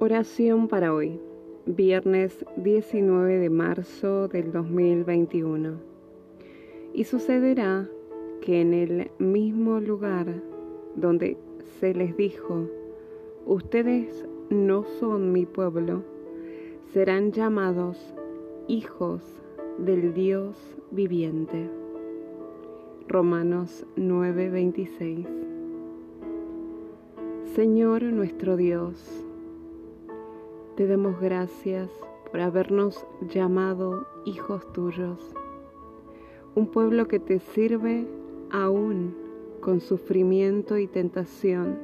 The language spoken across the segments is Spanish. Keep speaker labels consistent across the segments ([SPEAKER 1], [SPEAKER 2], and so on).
[SPEAKER 1] Oración para hoy, viernes 19 de marzo del 2021. Y sucederá que en el mismo lugar donde se les dijo, ustedes no son mi pueblo, serán llamados hijos del Dios viviente. Romanos 9:26 Señor nuestro Dios, te damos gracias por habernos llamado hijos tuyos, un pueblo que te sirve aún con sufrimiento y tentación.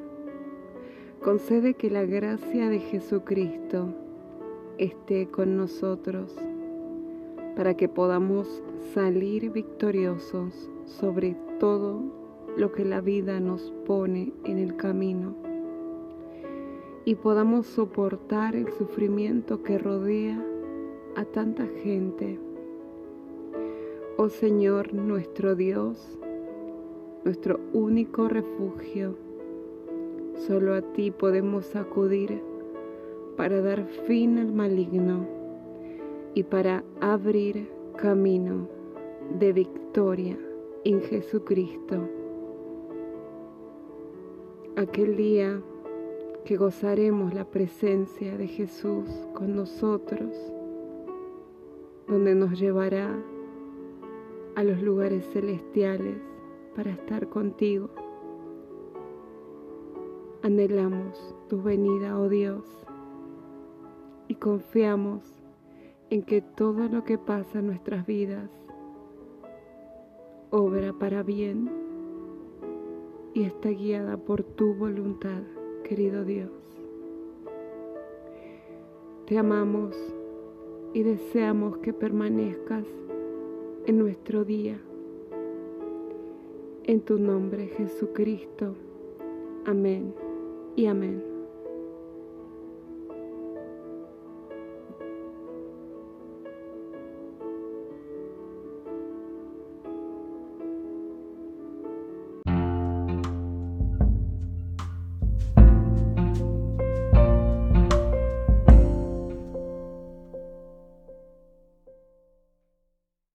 [SPEAKER 1] Concede que la gracia de Jesucristo esté con nosotros para que podamos salir victoriosos sobre todo lo que la vida nos pone en el camino y podamos soportar el sufrimiento que rodea a tanta gente. Oh Señor nuestro Dios, nuestro único refugio, solo a ti podemos acudir para dar fin al maligno y para abrir camino de victoria en Jesucristo. Aquel día que gozaremos la presencia de Jesús con nosotros, donde nos llevará a los lugares celestiales para estar contigo. Anhelamos tu venida, oh Dios, y confiamos en que todo lo que pasa en nuestras vidas obra para bien y está guiada por tu voluntad querido Dios. Te amamos y deseamos que permanezcas en nuestro día. En tu nombre, Jesucristo. Amén y amén.